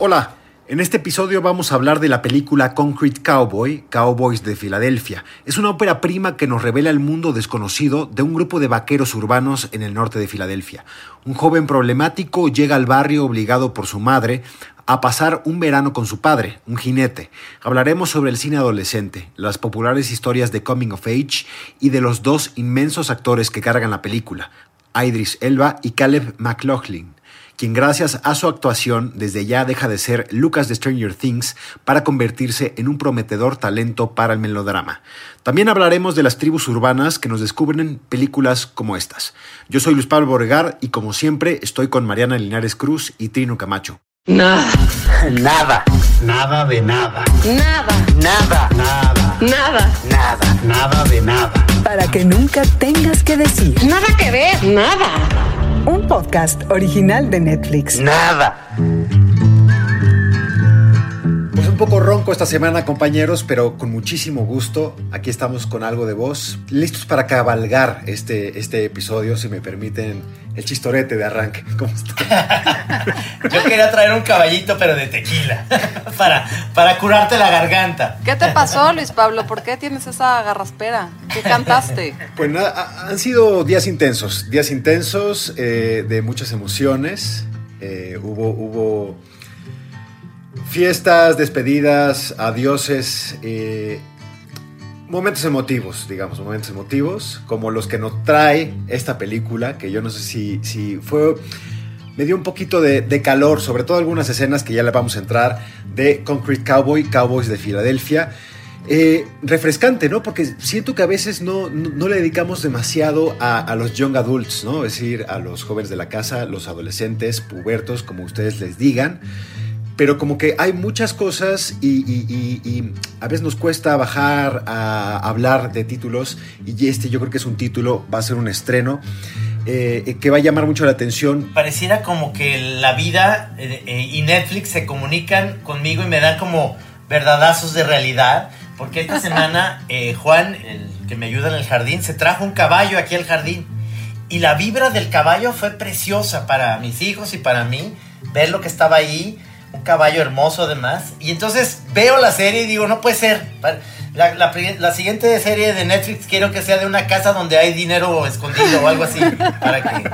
Hola, en este episodio vamos a hablar de la película Concrete Cowboy, Cowboys de Filadelfia. Es una ópera prima que nos revela el mundo desconocido de un grupo de vaqueros urbanos en el norte de Filadelfia. Un joven problemático llega al barrio obligado por su madre a pasar un verano con su padre, un jinete. Hablaremos sobre el cine adolescente, las populares historias de Coming of Age y de los dos inmensos actores que cargan la película, Idris Elba y Caleb McLaughlin quien gracias a su actuación desde ya deja de ser Lucas de Stranger Things para convertirse en un prometedor talento para el melodrama. También hablaremos de las tribus urbanas que nos descubren películas como estas. Yo soy Luis Pablo Borregar y como siempre estoy con Mariana Linares Cruz y Trino Camacho. Nada. Nada. Nada de nada. Nada. Nada. Nada. Nada. Nada. Nada de nada. Para que nunca tengas que decir. Nada que ver. Nada. Un podcast original de Netflix. Nada. Un poco ronco esta semana, compañeros, pero con muchísimo gusto. Aquí estamos con algo de voz, listos para cabalgar este, este episodio, si me permiten el chistorete de arranque. ¿Cómo está? Yo quería traer un caballito, pero de tequila, para, para curarte la garganta. ¿Qué te pasó, Luis Pablo? ¿Por qué tienes esa garraspera? ¿Qué cantaste? Pues nada, ha- han sido días intensos, días intensos eh, de muchas emociones. Eh, hubo, hubo fiestas, despedidas, adioses, eh, momentos emotivos, digamos, momentos emotivos, como los que nos trae esta película, que yo no sé si, si fue... Me dio un poquito de, calor, sobre todo algunas escenas que ya le vamos a entrar, de Concrete Cowboy, Cowboys de Filadelfia. Eh, refrescante, ¿no? Porque siento que a veces no, no, no le dedicamos demasiado a, a los young adults, ¿no? Es decir, a los jóvenes de la casa, los adolescentes, pubertos, como ustedes les digan. Pero como que hay muchas cosas y, y- y- y a veces nos cuesta bajar a hablar de títulos y este yo creo que es un título, va a ser un estreno eh, que va a llamar mucho la atención. Pareciera como que la vida eh, eh, y Netflix se comunican conmigo y me dan como verdadazos de realidad. Porque esta semana eh, Juan, el que me ayuda en el jardín, se trajo un caballo aquí al jardín. Y la vibra del caballo fue preciosa para mis hijos y para mí. Ver lo que estaba ahí, caballo hermoso además. Y entonces veo la serie y digo, no puede ser. La, la siguiente serie de Netflix quiero que sea de una casa donde hay dinero escondido o algo así. Para que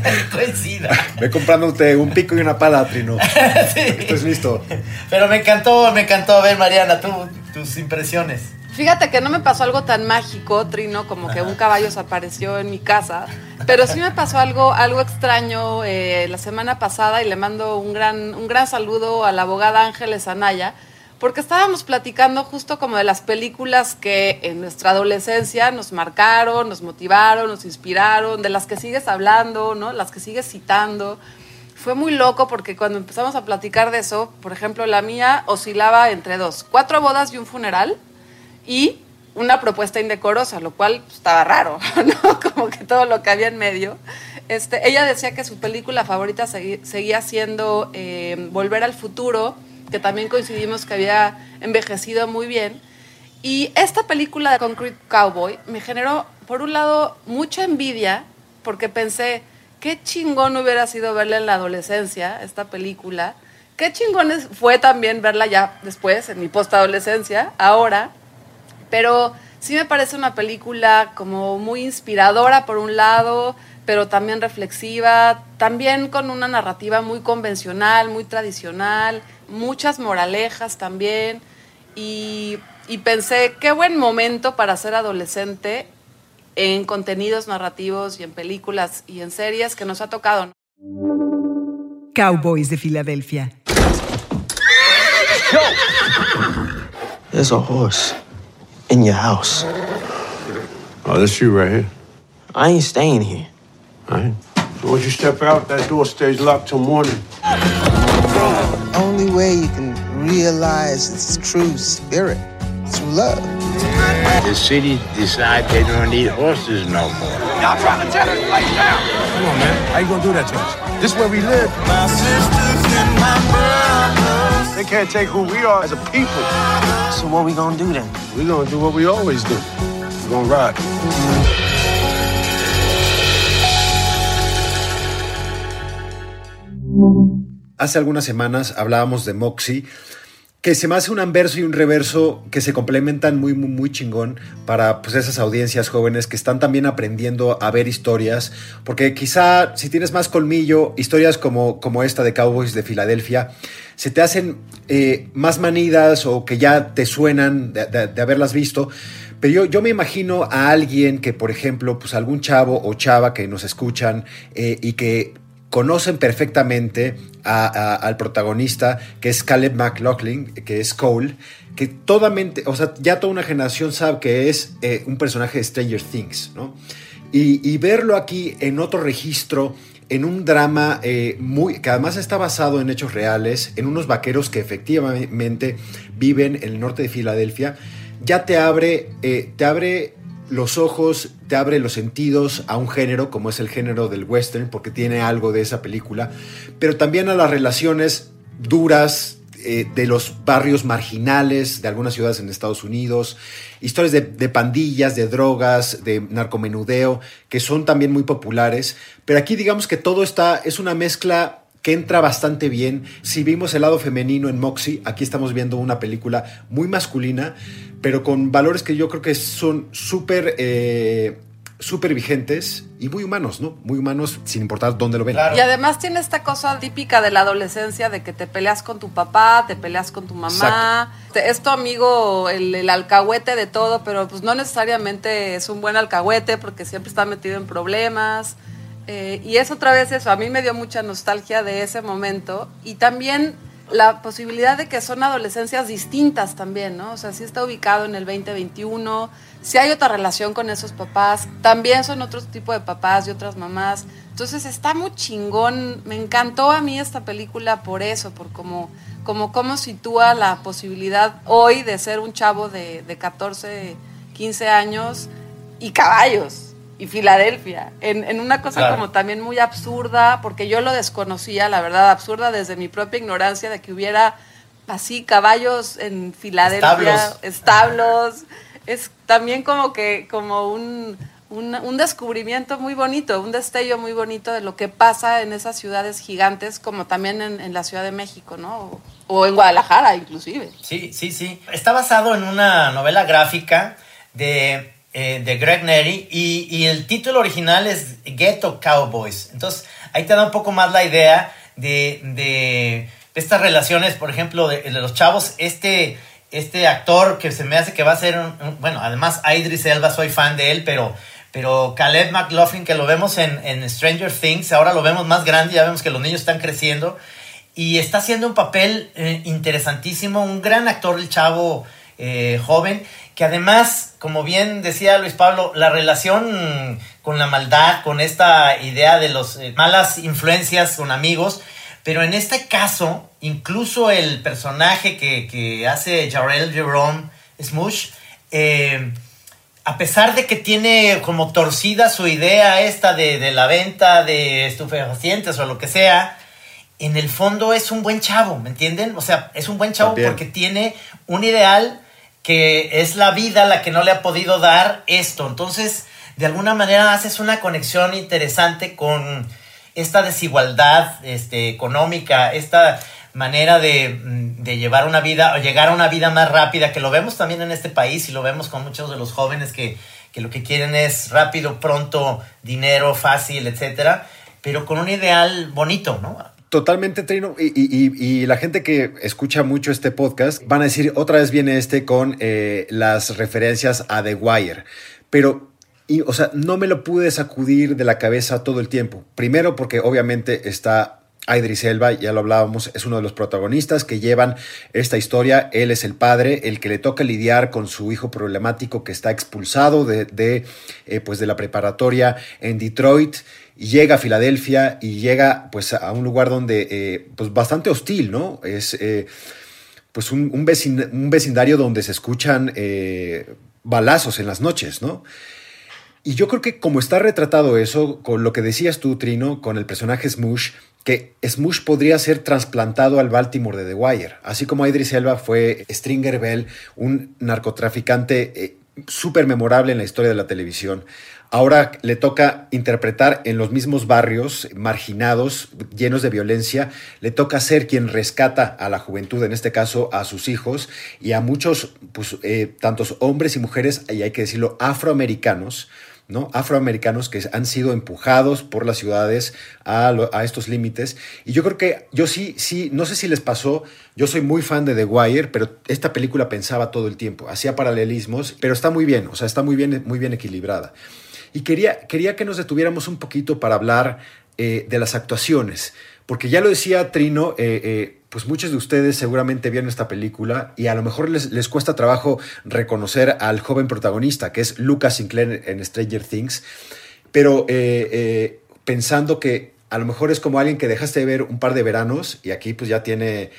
coincida. Ve comprándote un pico y una pala, Trino. Sí. Estás listo. Pero me encantó, me encantó. A ver, Mariana, tú, tus impresiones. Fíjate que no me pasó algo tan mágico, Trino, como que un caballo se apareció en mi casa, pero sí me pasó algo, algo extraño eh, la semana pasada y le mando un gran, un gran saludo a la abogada Ángeles Anaya, porque estábamos platicando justo como de las películas que en nuestra adolescencia nos marcaron, nos motivaron, nos inspiraron, de las que sigues hablando, ¿no? Las que sigues citando. Fue muy loco porque cuando empezamos a platicar de eso, por ejemplo, la mía oscilaba entre dos, cuatro bodas y un funeral y una propuesta indecorosa, lo cual pues, estaba raro, ¿no? Como que todo lo que había en medio. Este, ella decía que su película favorita seguía siendo eh, Volver al Futuro, que también coincidimos que había envejecido muy bien. Y esta película de Concrete Cowboy me generó, por un lado, mucha envidia, porque pensé, qué chingón hubiera sido verla en la adolescencia, esta película. Qué chingón fue también verla ya después, en mi postadolescencia, ahora. Pero sí me parece una película como muy inspiradora por un lado, pero también reflexiva, también con una narrativa muy convencional, muy tradicional, muchas moralejas también. Y, y pensé, qué buen momento para ser adolescente en contenidos narrativos y en películas y en series que nos ha tocado. Cowboys de Filadelfia. There's a horse in your house. Oh, that's you right here. I ain't staying here. All right. So once you step out, that door stays locked till morning. only way you can realize its true spirit is through love. The city decide they don't need horses no more. Y'all trying to tear this place down? Come on, man. How you gonna do that to us? This is where we live. They can't take who we are as a people. So what we gonna do then? We're gonna do what we always do. We're gonna ride. Hace algunas semanas hablábamos de Moxie, que se me hace un anverso y un reverso que se complementan muy, muy, muy chingón para pues, esas audiencias jóvenes que están también aprendiendo a ver historias, porque quizá si tienes más colmillo, historias como, como esta de Cowboys de Filadelfia, se te hacen eh, más manidas o que ya te suenan de, de- haberlas visto. Pero yo, yo me imagino a alguien que, por ejemplo, pues algún chavo o chava que nos escuchan eh, y que conocen perfectamente a- a- al protagonista, que es Caleb McLaughlin, que es Cole, que toda mente, o sea, ya toda una generación sabe que es eh, un personaje de Stranger Things, ¿no? Y, y verlo aquí en otro registro, en un drama eh, muy, que además está basado en hechos reales, en unos vaqueros que efectivamente viven en el norte de Filadelfia, ya te abre, eh, te abre los ojos, te abre los sentidos a un género como es el género del western, porque tiene algo de esa película, pero también a las relaciones duras eh, de los barrios marginales de algunas ciudades en Estados Unidos, historias de, de pandillas, de drogas, de narcomenudeo, que son también muy populares, pero aquí digamos que todo está, es una mezcla que entra bastante bien. Si vimos el lado femenino en Moxie, aquí estamos viendo una película muy masculina, pero con valores que yo creo que son súper eh, súper vigentes y muy humanos, ¿no? Muy humanos sin importar dónde lo ven. Claro. Y además tiene esta cosa típica de la adolescencia de que te peleas con tu papá, te peleas con tu mamá, te- es tu amigo el, el alcahuete de todo, pero pues no necesariamente es un buen alcahuete porque siempre está metido en problemas. Eh, y es otra vez eso, a mí me dio mucha nostalgia de ese momento y también la posibilidad de que son adolescencias distintas también, ¿no? O sea, sí está ubicado en el 2021, si hay otra relación con esos papás, también son otro tipo de papás y otras mamás. Entonces está muy chingón, me encantó a mí esta película por eso, por cómo, como cómo sitúa la posibilidad hoy de ser un chavo de, de 14, 15 años y caballos y Filadelfia, en, en una cosa Claro. como también muy absurda, porque yo lo desconocía, la verdad, absurda desde mi propia ignorancia de que hubiera así caballos en Filadelfia, Establos. establos. Es también como que, como un, un, un descubrimiento muy bonito, un destello muy bonito de lo que pasa en esas ciudades gigantes, como también en, en la Ciudad de México, ¿no? O, o en Guadalajara, inclusive. Sí, sí, sí. Está basado en una novela gráfica de, eh, de Greg Neri y, y el título original es Ghetto Cowboys. Entonces, ahí te da un poco más la idea de, de estas relaciones, por ejemplo, de, de los chavos. Este, este actor que se me hace que va a ser, un- bueno, además Idris Elba, soy fan de él, pero... Pero Caleb McLaughlin, que lo vemos en, en Stranger Things, ahora lo vemos más grande, ya vemos que los niños están creciendo y está haciendo un papel eh, interesantísimo, un gran actor el chavo eh, joven, que además, como bien decía Luis Pablo, la relación con la maldad, con esta idea de las malas influencias con amigos, pero en este caso, incluso el personaje que, que hace Jarrell Jerome Smush, eh, a pesar de que tiene como torcida su idea esta de, de la venta de estupefacientes o lo que sea, en el fondo es un buen chavo, ¿me entienden? O sea, es un buen chavo También. porque tiene un ideal que es la vida la que no le ha podido dar esto. Entonces, de alguna manera haces una conexión interesante con esta desigualdad este, económica, esta manera de, mm, de llevar una vida o llegar a una vida más rápida, que lo vemos también en este país y lo vemos con muchos de los jóvenes que, que lo que quieren es rápido, pronto, dinero, fácil, etcétera, pero con un ideal bonito, ¿no? Totalmente, Trino. Y, la gente que escucha mucho este podcast van a decir, otra vez viene este con eh, las referencias a The Wire. Pero, o sea, no me lo pude sacudir de la cabeza todo el tiempo. Primero porque obviamente está Idris Elba, ya lo hablábamos, es uno de los protagonistas que llevan esta historia. Él es el padre, el que le toca lidiar con su hijo problemático que está expulsado de, eh, pues de la preparatoria en Detroit llega a Filadelfia y llega pues a un lugar donde eh, pues bastante hostil, ¿no? Es eh, pues un, un, vecin- un vecindario donde se escuchan eh, balazos en las noches, ¿no? Y yo creo que como está retratado eso, con lo que decías tú, Trino, con el personaje Smush, que Smush podría ser trasplantado al Baltimore de The Wire, así como Idris Elba fue Stringer Bell, un narcotraficante súper memorable en la historia de la televisión. Ahora le toca interpretar en los mismos barrios marginados, llenos de violencia, le toca ser quien rescata a la juventud, en este caso a sus hijos y a muchos, pues, eh, tantos hombres y mujeres, y hay que decirlo, afroamericanos, ¿no? afroamericanos que han sido empujados por las ciudades a, a estos límites. Y yo creo que yo sí, sí, no sé si les pasó, yo soy muy fan de The Wire, pero esta película pensaba todo el tiempo, hacía paralelismos, pero está muy bien, o sea, está muy bien, muy bien equilibrada. Y quería, quería que nos detuviéramos un poquito para hablar eh, de las actuaciones, porque ya lo decía Trino, eh, eh, pues muchos de ustedes seguramente vieron esta película y a lo mejor les, les cuesta trabajo reconocer al joven protagonista, que es Lucas Sinclair en Stranger Things, pero pensando que a lo mejor es como alguien que dejaste de ver un par de veranos y aquí pues ya tiene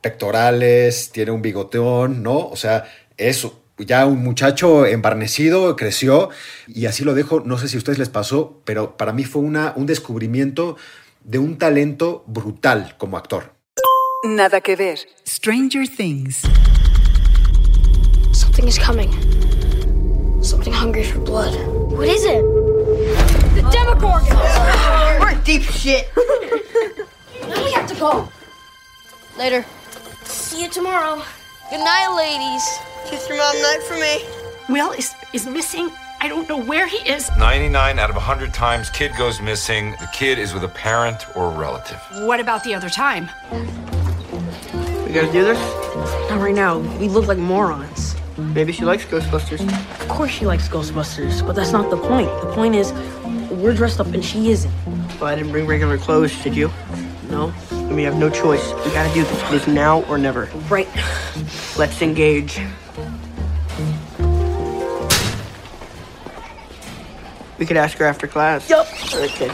pectorales, tiene un bigoteón, ¿no? O sea, eso. Ya un muchacho embarnecido, creció y así lo dejo. No sé si a ustedes les pasó, pero para mí fue una, un descubrimiento de un talento brutal como actor. Nada que ver. Stranger Things. Something is coming. Something hungry for blood. What is it? The Demogorgon! We're deep shit. now we have to go. Later. See you tomorrow. Good night, ladies. Kiss your mom night for me. Will is is missing. I don't know where he is. 99 out of 100 times, kid goes missing. The kid is with a parent or a relative. What about the other time? We gotta do this? Not right now. We look like morons. Maybe she likes Ghostbusters. Of course she likes Ghostbusters, but that's not the point. The point is, we're dressed up and she isn't. Well, I didn't bring regular clothes, did you? No. And we have no choice. We gotta do this. It is now or never. Right. Let's engage. We could ask her after class. Yup. Okay.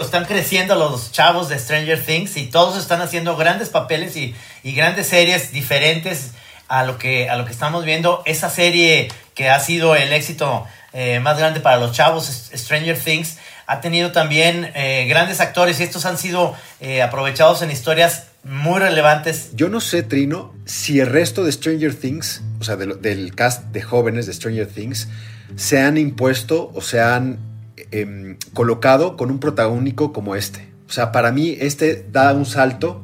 Están creciendo los chavos de Stranger Things y todos están haciendo grandes papeles y, y grandes series diferentes a lo, que, a lo que estamos viendo. Esa serie que ha sido el éxito eh, más grande para los chavos, Stranger Things, ha tenido también eh, grandes actores y estos han sido eh, aprovechados en historias muy relevantes. Yo no sé, Trino, si el resto de Stranger Things, o sea, del cast de jóvenes de Stranger Things, se han impuesto o se han em, colocado con un protagónico como este. O sea, para mí este da un salto.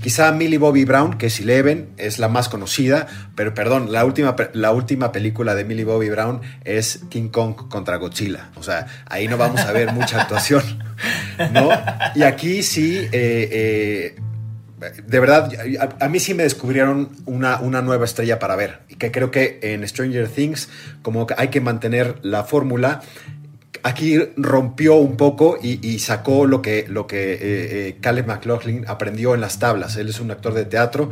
Quizá Millie Bobby Brown, que es Eleven, es la más conocida, pero perdón, la última, la última película de Millie Bobby Brown es King Kong contra Godzilla. O sea, ahí no vamos a ver mucha actuación, ¿no? Y aquí sí, eh, eh, de verdad, a, a mí sí me descubrieron una, una nueva estrella para ver. Y que creo que en Stranger Things, como que hay que mantener la fórmula. Aquí rompió un poco y, sacó lo que, lo que eh, eh, Caleb McLaughlin aprendió en las tablas. Él es un actor de teatro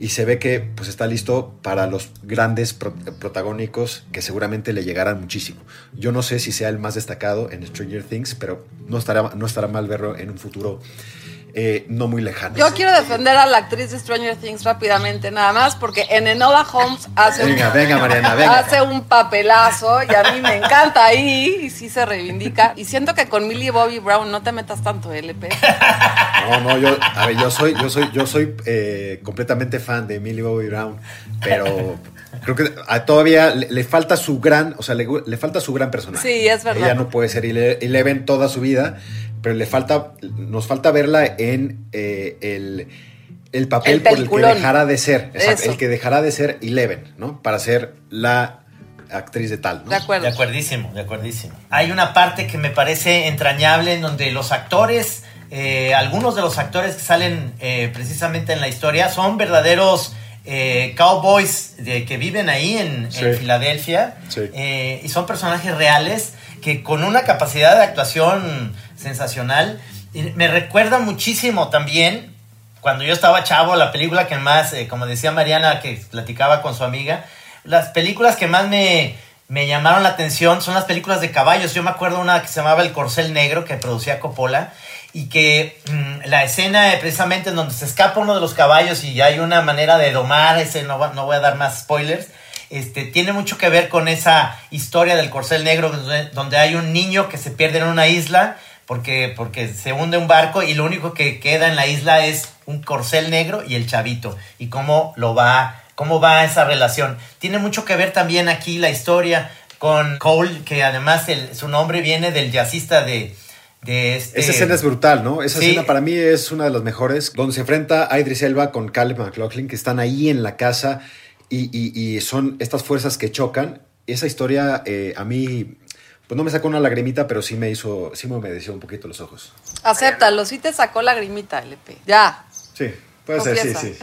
y se ve que pues, está listo para los grandes pro- protagónicos que seguramente le llegarán muchísimo. Yo no sé si sea el más destacado en Stranger Things, pero no estará, no estará mal verlo en un futuro eh, no muy lejano. Yo quiero defender a la actriz de Stranger Things rápidamente, nada más, porque en Enola Holmes hace, Venga, un, venga, Mariana, venga. hace un papelazo y a mí me encanta ahí y sí se reivindica. Y siento que con Millie Bobby Brown no te metas tanto, LP. No, no, yo, a ver, yo soy, yo soy, yo soy eh, completamente fan de Millie Bobby Brown, pero creo que a- todavía le, le falta su gran, o sea, le, le falta su gran personaje. Sí, es verdad. Ella no puede ser Ele- Eleven toda su vida, pero le falta, nos falta verla en eh, el, el papel El por el que dejará de ser, exacto, el que dejará de ser Eleven, ¿no? Para ser la actriz de tal, ¿no? De acuerdo. De acuerdísimo, de acuerdísimo. Hay una parte que me parece entrañable en donde los actores, eh, algunos de los actores que salen eh, precisamente en la historia son verdaderos eh, cowboys de- que viven ahí en. Filadelfia Sí. eh, y son personajes reales que con una capacidad de actuación sensacional. Me recuerda muchísimo también cuando yo estaba chavo, la película que más, eh, como decía Mariana, que platicaba con su amiga, las películas que más me, me llamaron la atención son las películas de caballos. Yo me acuerdo una que se llamaba El Corcel Negro, que producía Coppola, y que mm, la escena precisamente en donde se escapa uno de los caballos y hay una manera de domar, ese no, no voy a dar más spoilers, Este, tiene mucho que ver con esa historia del corcel negro, donde, donde hay un niño que se pierde en una isla porque, porque se hunde un barco y lo único que queda en la isla es un corcel negro y el chavito. Y cómo lo va, cómo va esa relación. Tiene mucho que ver también aquí la historia con Cole, que además el- su nombre viene del jazzista de, de este... Esa escena es brutal, ¿no? Esa Sí. escena para mí es una de las mejores, donde se enfrenta a Idris Elba con Caleb McLaughlin, que están ahí en la casa y, y- y son estas fuerzas que chocan. Esa historia eh, a mí, pues no me sacó una lagrimita, pero sí me hizo, sí me humedeció un poquito los ojos. Acéptalo, sí te sacó lagrimita, LP. Ya. Sí, puede ser, sí, sí.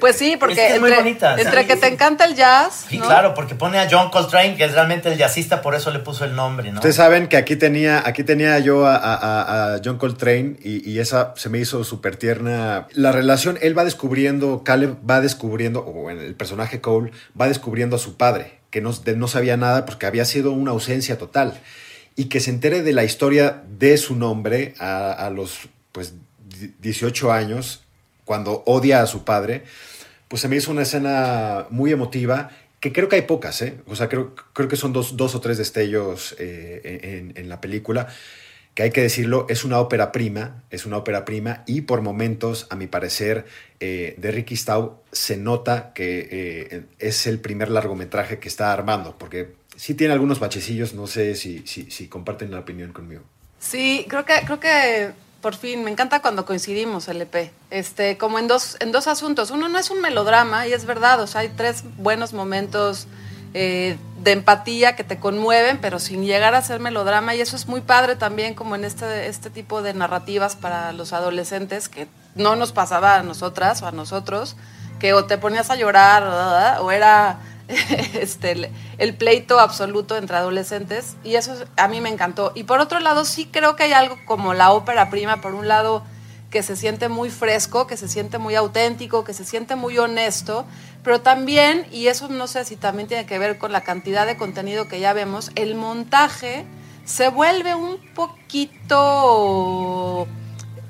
Pues sí, porque Es que es muy entre, bonita, entre sí, que te encanta el jazz, Sí, ¿no? claro, porque pone a John Coltrane, que es realmente el jazzista, por eso le puso el nombre, ¿no? Ustedes saben que aquí tenía, aquí tenía yo a, a- a- a John Coltrane y, y esa se me hizo súper tierna. La relación, él va descubriendo, Caleb va descubriendo, o bueno, el personaje Cole va descubriendo a su padre, que no, no sabía nada porque había sido una ausencia total. Y que se entere de la historia de su nombre a, los pues, di- 18 años, cuando odia a su padre, pues se me hizo una escena muy emotiva, que creo que hay pocas, ¿eh? O sea, creo, creo que son dos, dos o tres destellos eh, en la película, que hay que decirlo, es una ópera prima, es una ópera prima, y por momentos, a mi parecer, eh, de Ricky Staub se nota que eh, es el primer largometraje que está armando, porque sí tiene algunos bachecillos, no sé si, si, comparten la opinión conmigo. Sí, creo que, creo que por fin, me encanta cuando coincidimos, LP. Este, como en dos, en dos asuntos. Uno no es un melodrama, y es verdad, o sea, hay tres buenos momentos eh, de empatía que te conmueven, pero sin llegar a ser melodrama, y eso es muy padre también, como en este, este tipo de narrativas para los adolescentes, que no nos pasaba a nosotras o a nosotros, que o te ponías a llorar, o era este, el, el pleito absoluto entre adolescentes. Y eso es- a mí me encantó. Y por otro lado, sí creo que hay algo como la ópera prima, por un lado, que se siente muy fresco, que se siente muy auténtico, que se siente muy honesto, pero también, y eso no sé si también tiene que ver con la cantidad de contenido que ya vemos, el montaje se vuelve un poquito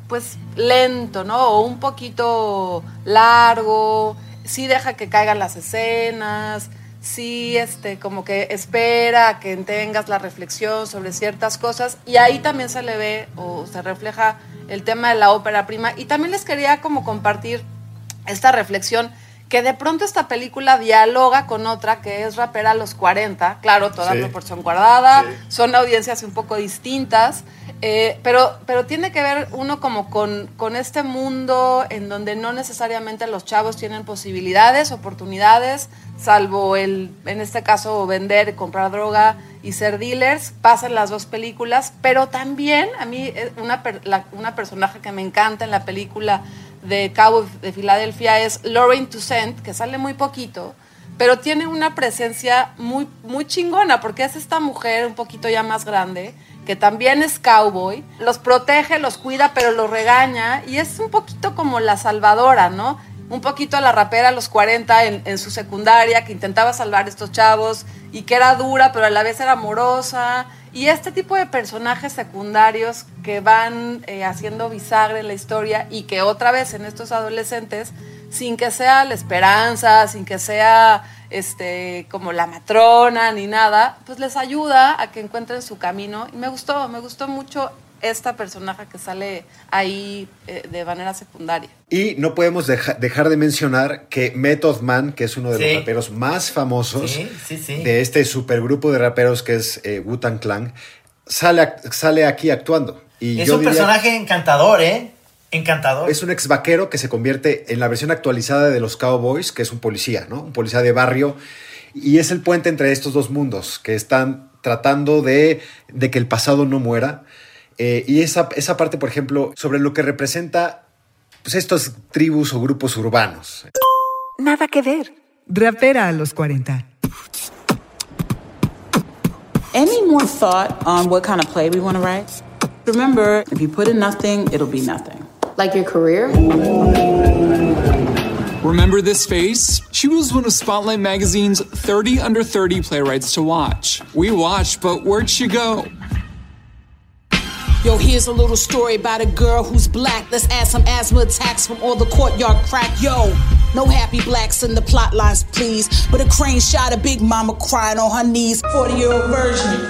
pues lento, ¿no? O un poquito largo, sí deja que caigan las escenas, sí este como que espera a que tengas la reflexión sobre ciertas cosas y ahí también se le ve o se refleja el tema de la ópera prima y también les quería como compartir esta reflexión que de pronto esta película dialoga con otra que es Rapera a los 40, claro, toda Sí. proporción guardada, son audiencias un poco distintas, eh, pero, pero tiene que ver uno como con, con este mundo en donde no necesariamente los chavos tienen posibilidades, oportunidades, salvo el, en este caso, vender, comprar droga y ser dealers, pasan las dos películas, pero también a mí eh, una, la- una personaje que me encanta en la película de Cabo de Filadelfia es Lauren Toussaint, que sale muy poquito, pero tiene una presencia muy, muy chingona, porque es esta mujer un poquito ya más grande, que también es cowboy, los protege, los cuida, pero los regaña, y es un poquito como la salvadora, ¿no? Un poquito a la rapera a los 40 en, su secundaria, que intentaba salvar a estos chavos, y que era dura, pero a la vez era amorosa, y este tipo de personajes secundarios que van eh, haciendo bisagra en la historia y que otra vez en estos adolescentes, sin que sea la esperanza, sin que sea este como la matrona ni nada, pues les ayuda a que encuentren su camino. Y me gustó, me gustó mucho esta personaje que sale ahí eh, de manera secundaria. Y no podemos deja- dejar de mencionar que Method Man, que es uno de Sí. los raperos más famosos Sí, sí, sí. de este supergrupo de raperos que es eh, Wu-Tang Clan, sale, sale aquí actuando. Y es yo un diría- personaje encantador, ¿eh? Encantador. Es un ex vaquero que se convierte en la versión actualizada de los Cowboys, que es un policía, ¿no? Un policía de barrio. Y es el puente entre estos dos mundos que están tratando de, de que el pasado no muera. Eh, y esa, esa parte, por ejemplo, sobre lo que representa pues, estos tribus o grupos urbanos. Nada que ver. Rapera a los 40. Any more thought on what kind of play we want to write? Remember, if you put in nothing, it'll be nothing. Like your career? Remember this face? She was one of Spotlight Magazine's 30 under 30 playwrights to watch. We watched, but where'd she go? Yo, here's a little story about a girl who's black. Let's add some asthma attacks from all the courtyard crack. Yo, No happy blacks in the plot lines, please. But a crane shot a big mama crying on her knees. 40 year old version.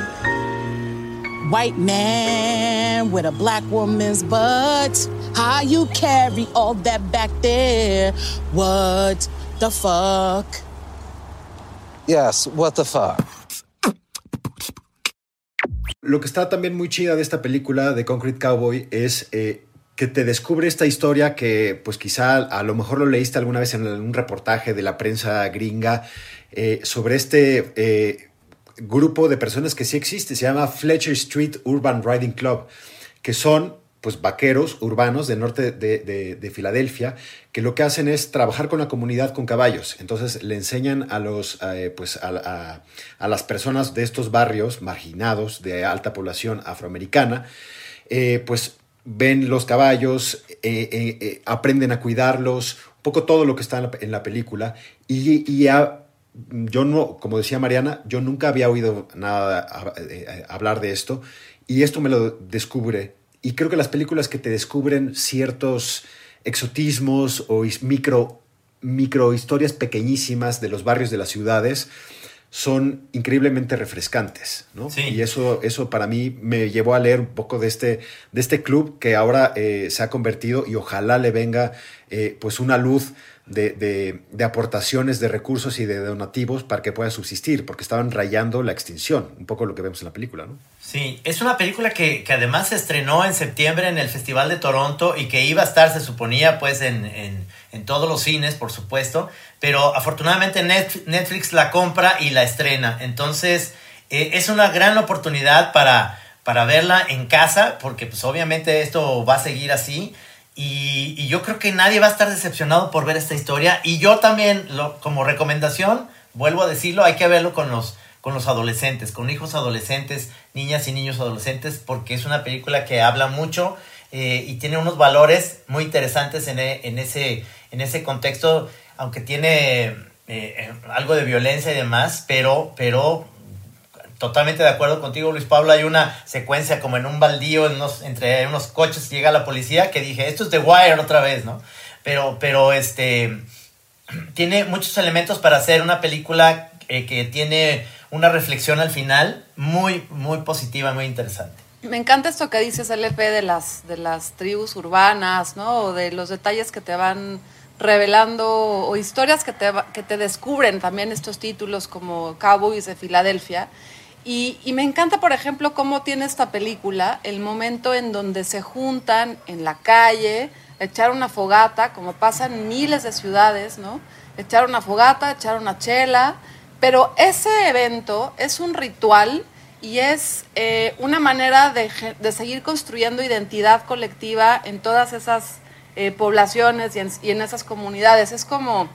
White man with a black woman's butt. How you carry all that back there? What the fuck? Yes, what the fuck? Lo que está también muy chida de esta película de Concrete Cowboy es eh, que te descubre esta historia que pues quizá a lo mejor lo leíste alguna vez en un reportaje de la prensa gringa eh, sobre este eh, grupo de personas que sí existe, se llama Fletcher Street Urban Riding Club, que son pues vaqueros urbanos del norte de, de, de, Filadelfia que lo que hacen es trabajar con la comunidad con caballos. Entonces le enseñan a los eh, pues a, a, a, las personas de estos barrios marginados de alta población afroamericana, eh, pues ven los caballos, eh, aprenden a cuidarlos, un poco todo lo que está en la, película y, y yo no, como decía Mariana, yo nunca había oído nada hablar de esto y esto me lo descubre y creo que las películas que te descubren ciertos exotismos o micro, micro historias pequeñísimas de los barrios de las ciudades son increíblemente refrescantes, ¿no? Sí. Y eso, eso para mí me llevó a leer un poco de este, de este club que ahora eh, se ha convertido y ojalá le venga eh, pues una luz de, de, de, aportaciones de recursos y de donativos para que pueda subsistir, porque estaban rayando la extinción, un poco lo que vemos en la película, ¿no? Sí, es una película que, que además se estrenó en septiembre en el Festival de Toronto y que iba a estar, se suponía, pues en, en, en todos los cines, por supuesto, pero afortunadamente Netflix la compra y la estrena, entonces eh, es una gran oportunidad para, para verla en casa, porque pues obviamente esto va a seguir así. Y, yo creo que nadie va a estar decepcionado por ver esta historia. Y yo también, como recomendación, vuelvo a decirlo, hay que verlo con los, con los adolescentes, con hijos adolescentes, niñas y niños adolescentes, porque es una película que habla mucho eh, y tiene unos valores muy interesantes en, en, ese, en ese contexto, aunque tiene eh, algo de violencia y demás, pero, pero totalmente de acuerdo contigo, Luis Pablo. Hay una secuencia como en un baldío, en unos, entre unos coches, llega la policía, que dije, esto es The Wire otra vez, ¿no? Pero, pero este, tiene muchos elementos para hacer una película eh, que tiene una reflexión al final muy, muy positiva, muy interesante. Me encanta esto que dices, LP, de las, de las tribus urbanas, ¿no? O de los detalles que te van revelando o historias que te, que te descubren también estos títulos como Cowboys de Filadelfia. Y, y, me encanta, por ejemplo, cómo tiene esta película el momento en donde se juntan en la calle, echar una fogata, como pasa en miles de ciudades, ¿no? Echar una fogata, echar una chela, pero ese evento es un ritual y es eh, una manera de, de, seguir construyendo identidad colectiva en todas esas eh, poblaciones y en, y en, esas comunidades. Es como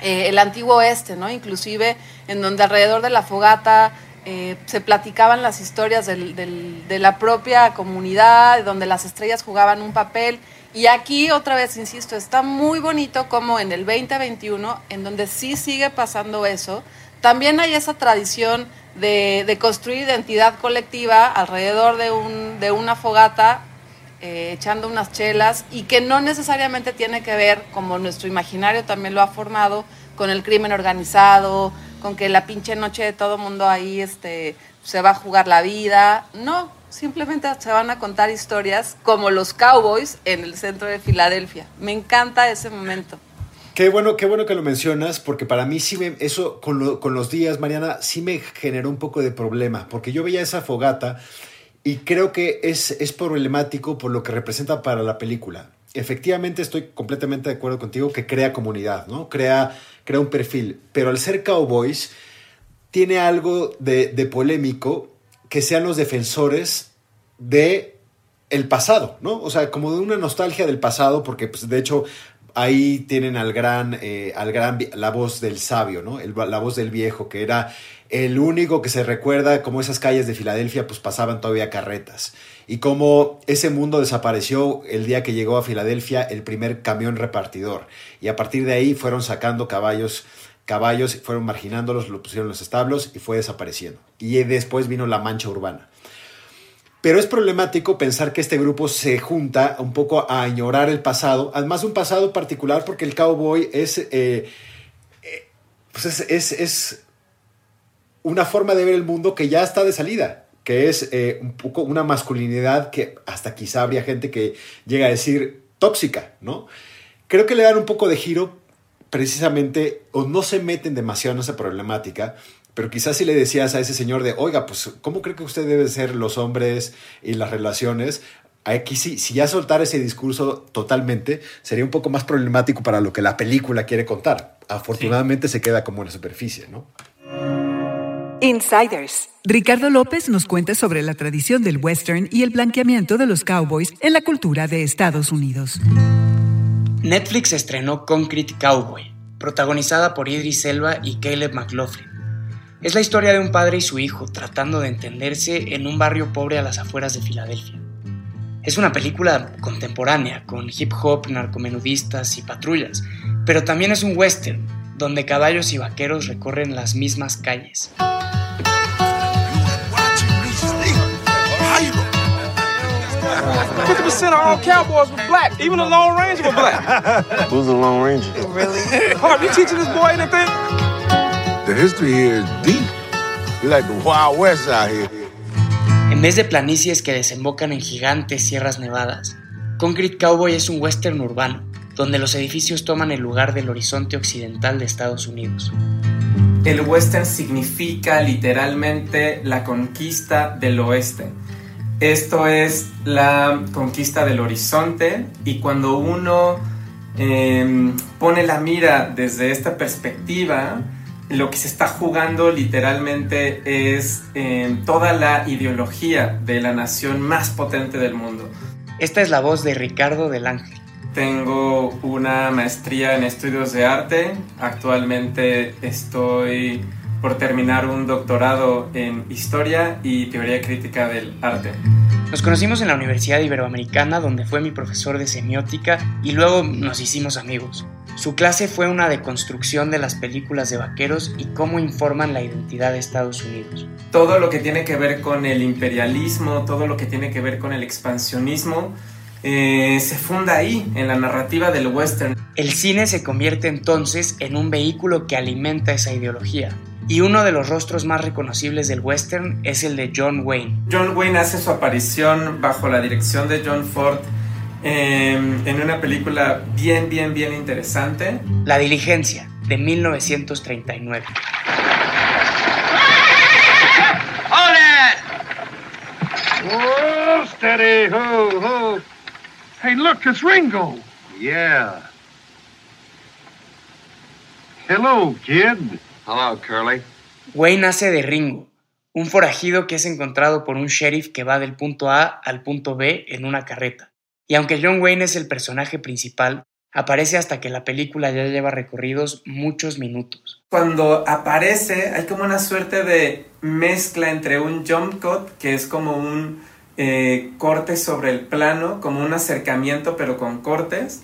eh, el antiguo oeste, ¿no? Inclusive en donde alrededor de la fogata eh, se platicaban las historias de la propia comunidad, donde las estrellas jugaban un papel. Y aquí, otra vez, insisto, está muy bonito como en el 2021, en donde sí sigue pasando eso, también hay esa tradición de, de construir identidad colectiva alrededor de una fogata, eh, echando unas chelas, y que no necesariamente tiene que ver, como nuestro imaginario también lo ha formado, con el crimen organizado, con que la pinche noche de todo mundo ahí este, se va a jugar la vida. No, simplemente se van a contar historias como los Cowboys en el centro de Filadelfia. Me encanta ese momento. Qué bueno, qué bueno que lo mencionas, porque para mí sí me, eso con, lo, con los días, Mariana, sí me generó un poco de problema, porque yo veía esa fogata y creo que es, es problemático por lo que representa para la película. Efectivamente estoy completamente de acuerdo contigo que crea comunidad, ¿no? Crea, crea un perfil, pero al ser cowboys tiene algo de, de polémico que sean los defensores de el pasado, ¿no? O sea, como de una nostalgia del pasado, porque pues, de hecho ahí tienen al gran, eh, al gran, la voz del sabio, ¿no? El, la voz del viejo, que era el único que se recuerda como esas calles de Filadelfia pues pasaban todavía carretas y cómo ese mundo desapareció el día que llegó a Filadelfia el primer camión repartidor. Y a partir de ahí fueron sacando caballos caballos fueron marginándolos lo pusieron en los establos y fue desapareciendo. Y después vino la mancha urbana. Pero es problemático pensar que este grupo se junta un poco a añorar el pasado, además un pasado particular porque el cowboy es, eh, eh, pues es, es, es, una forma de ver el mundo que ya está de salida, que es eh, un poco una masculinidad que hasta quizá habría gente que llega a decir tóxica, ¿no? Creo que le dan un poco de giro precisamente, o no se meten demasiado en esa problemática, pero quizás si le decías a ese señor de, oiga, pues, ¿cómo cree que usted debe ser los hombres y las relaciones? Aquí sí, si ya soltar ese discurso totalmente, sería un poco más problemático para lo que la película quiere contar. Afortunadamente se queda como en la superficie, ¿no? Insiders. Ricardo López nos cuenta sobre la tradición del western y el blanqueamiento de los cowboys en la cultura de Estados Unidos. Netflix estrenó Concrete Cowboy, protagonizada por Idris Elba y Caleb McLaughlin. Es la historia de un padre y su hijo tratando de entenderse en un barrio pobre a las afueras de Filadelfia. Es una película contemporánea, con hip hop, narcomenudistas y patrullas, pero también es un western, donde caballos y vaqueros recorren las mismas calles. Fifty percent of all cowboys were black. Even the Lone Ranger were black. Who's the Lone Ranger? Really? Harv, you teaching this boy anything? The history here is deep. We like the Wild West out here. En vez de planicies que desembocan en gigantes sierras nevadas, Concrete Cowboy es un western urbano, donde los edificios toman el lugar del horizonte occidental de Estados Unidos. El western significa literalmente la conquista del oeste. Esto es la conquista del horizonte y cuando uno eh, pone la mira desde esta perspectiva, lo que se está jugando literalmente es eh, toda la ideología de la nación más potente del mundo. Esta es la voz de Ricardo del Ángel. Tengo una maestría en estudios de arte. Actualmente estoy por terminar un doctorado en historia y teoría crítica del arte. Nos conocimos en la Universidad Iberoamericana donde fue mi profesor de semiótica y luego nos hicimos amigos. Su clase fue una deconstrucción de las películas de vaqueros y cómo informan la identidad de Estados Unidos. Todo lo que tiene que ver con el imperialismo, todo lo que tiene que ver con el expansionismo, eh, se funda ahí, en la narrativa del western. El cine se convierte entonces en un vehículo que alimenta esa ideología. Y uno de los rostros más reconocibles del western es el de John Wayne. John Wayne hace su aparición bajo la dirección de John Ford eh, en una película bien, bien, bien interesante. La diligencia, de 1939. Hold it! Whoa, steady, ho, ho. Hey, look, it's Ringo. Yeah. Hello, kid. Hello, Curly. Wayne hace de Ringo, un forajido que es encontrado por un sheriff que va del punto A al punto B en una carreta. Y aunque John Wayne es el personaje principal, aparece hasta que la película ya lleva recorridos muchos minutos. Cuando aparece hay como una suerte de mezcla entre un jump cut, que es como un eh, corte sobre el plano, como un acercamiento pero con cortes,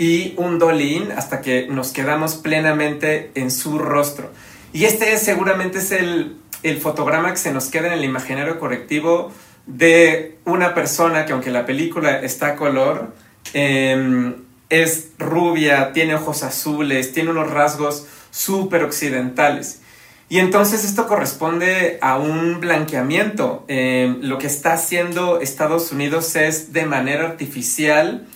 y un dolly in hasta que nos quedamos plenamente en su rostro. Y este es, seguramente es el, el fotograma que se nos queda en el imaginario colectivo de una persona que aunque la película está a color, eh, es rubia, tiene ojos azules, tiene unos rasgos súper occidentales. Y entonces esto corresponde a un blanqueamiento. Eh, lo que está haciendo Estados Unidos es de manera artificial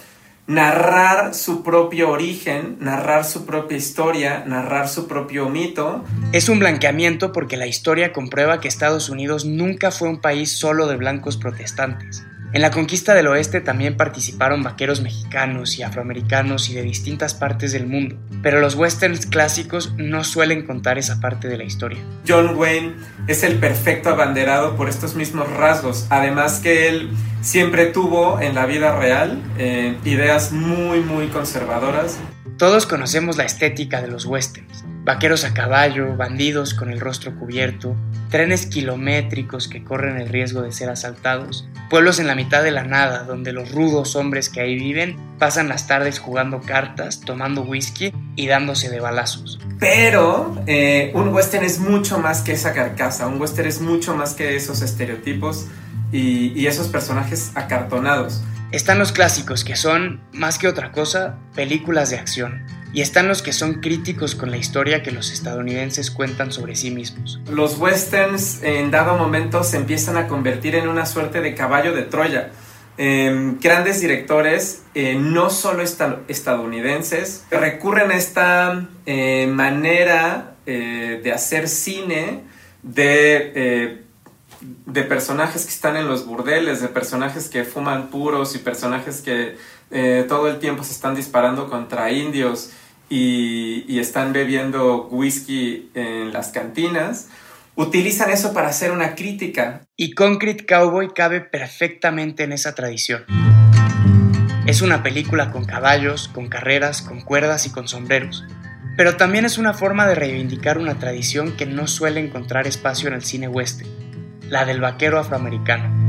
narrar su propio origen, narrar su propia historia, narrar su propio mito. Es un blanqueamiento porque la historia comprueba que Estados Unidos nunca fue un país solo de blancos protestantes. En la conquista del oeste también participaron vaqueros mexicanos y afroamericanos y de distintas partes del mundo, pero los westerns clásicos no suelen contar esa parte de la historia. John Wayne es el perfecto abanderado por estos mismos rasgos, además que él siempre tuvo en la vida real eh, ideas muy muy conservadoras. Todos conocemos la estética de los westerns. Vaqueros a caballo, bandidos con el rostro cubierto, trenes kilométricos que corren el riesgo de ser asaltados, pueblos en la mitad de la nada donde los rudos hombres que ahí viven pasan las tardes jugando cartas, tomando whisky y dándose de balazos. Pero eh, un western es mucho más que esa carcasa, un western es mucho más que esos estereotipos y, y esos personajes acartonados. Están los clásicos que son, más que otra cosa, películas de acción. Y están los que son críticos con la historia que los estadounidenses cuentan sobre sí mismos. Los westerns en dado momento se empiezan a convertir en una suerte de caballo de Troya. Eh, grandes directores, eh, no solo esta estadounidenses, recurren a esta eh, manera eh, de hacer cine de, de personajes que están en los burdeles, de personajes que fuman puros y personajes que eh, todo el tiempo se están disparando contra indios y, y están bebiendo whisky en las cantinas utilizan eso para hacer una crítica. Y Concrete Cowboy cabe perfectamente en esa tradición. Es una película con caballos, con carreras, con cuerdas y con sombreros. Pero también es una forma de reivindicar una tradición que no suele encontrar espacio en el cine western, la del vaquero afroamericano.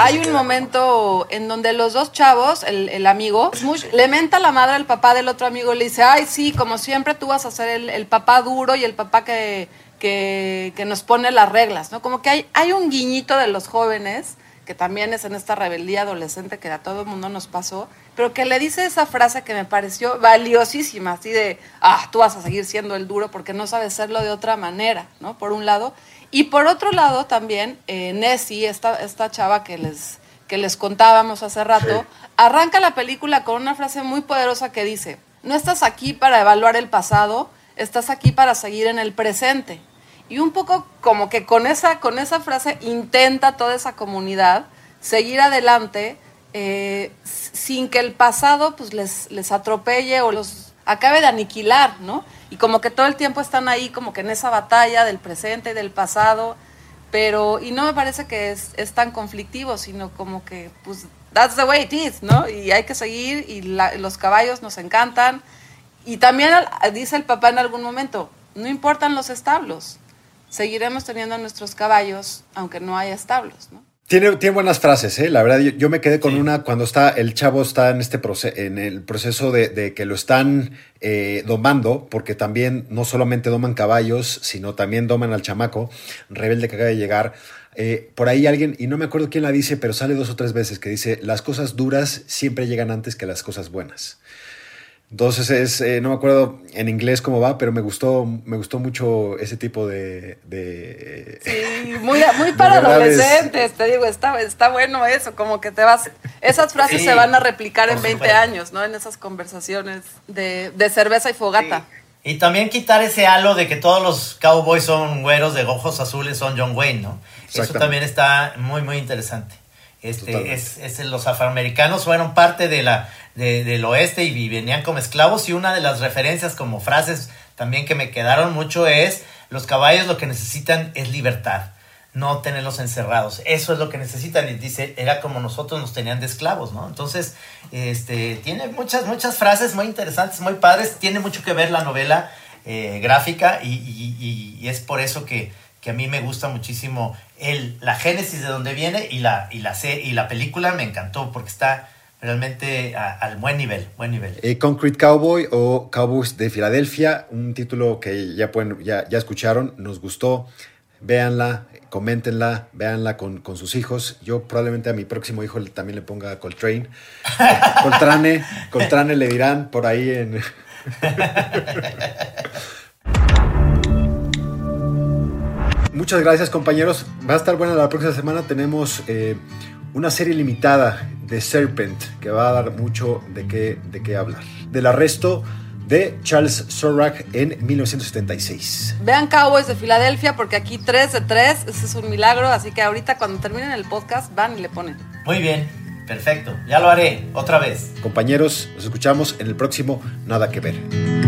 Hay un momento en donde los dos chavos, el, el amigo, Smush, le menta la madre al papá del otro amigo y le dice, ay, sí, como siempre tú vas a ser el, papá duro y el papá que, que, que, nos pone las reglas, ¿no? Como que hay, hay un guiñito de los jóvenes, que también es en esta rebeldía adolescente que a todo el mundo nos pasó, pero que le dice esa frase que me pareció valiosísima, así de, ah, tú vas a seguir siendo el duro porque no sabes serlo de otra manera, ¿no? Por un lado. Y por otro lado también, eh, Nessie, esta, esta chava que les, que les contábamos hace rato, sí. arranca la película con una frase muy poderosa que dice, no estás aquí para evaluar el pasado, estás aquí para seguir en el presente. Y un poco como que con esa, con esa frase intenta toda esa comunidad seguir adelante eh, sin que el pasado pues, les, les atropelle o los acabe de aniquilar, ¿no? Y como que todo el tiempo están ahí, como que en esa batalla del presente y del pasado, pero, y no me parece que es, es tan conflictivo, sino como que, pues, that's the way it is, ¿no? Y hay que seguir, y la, los caballos nos encantan. Y también dice el papá en algún momento, no importan los establos, seguiremos teniendo nuestros caballos, aunque no haya establos, ¿no? Tiene, tiene buenas frases, ¿eh? La verdad, yo, yo me quedé con sí. una cuando está el chavo está en este proceso, en el proceso de, de que lo están eh, domando, porque también no solamente doman caballos, sino también doman al chamaco, rebelde que acaba de llegar. Eh, por ahí alguien, y no me acuerdo quién la dice, pero sale dos o tres veces, que dice, las cosas duras siempre llegan antes que las cosas buenas. Entonces es, eh, no me acuerdo en inglés cómo va, pero me gustó, me gustó mucho ese tipo de... de sí, muy, muy para adolescentes, te digo, está, está bueno eso, como que te vas... Esas frases sí, se van a replicar en 20 años, ¿no? En esas conversaciones de, de cerveza y fogata. Sí. Y también quitar ese halo de que todos los cowboys son güeros de ojos azules, son John Wayne, ¿no? Eso también está muy, muy interesante. Este, es, es, los afroamericanos fueron parte de la, de, del oeste y venían como esclavos y una de las referencias como frases también que me quedaron mucho es los caballos lo que necesitan es libertad, no tenerlos encerrados. Eso es lo que necesitan y dice, era como nosotros nos tenían de esclavos, ¿no? Entonces, este, tiene muchas, muchas frases muy interesantes, muy padres, tiene mucho que ver la novela eh, gráfica y, y, y es por eso que que a mí me gusta muchísimo el, la génesis de donde viene y la, y la, y la película me encantó porque está realmente al buen nivel, buen nivel. Eh, Concrete Cowboy o Cowboys de Filadelfia, un título que ya, pueden, ya, ya escucharon, nos gustó, véanla, coméntenla, véanla con, con, sus hijos. Yo probablemente a mi próximo hijo también le ponga Coltrane. Coltrane, Coltrane le dirán por ahí en... Muchas gracias compañeros. Va a estar buena la próxima semana. Tenemos eh, una serie limitada de Serpent que va a dar mucho de qué, de qué hablar. Del arresto de Charles Sorak en 1976. Vean Cowboys de Filadelfia porque aquí 3 de 3, ese es un milagro, así que ahorita cuando terminen el podcast van y le ponen. Muy bien, perfecto, ya lo haré otra vez. Compañeros, nos escuchamos en el próximo Nada que ver.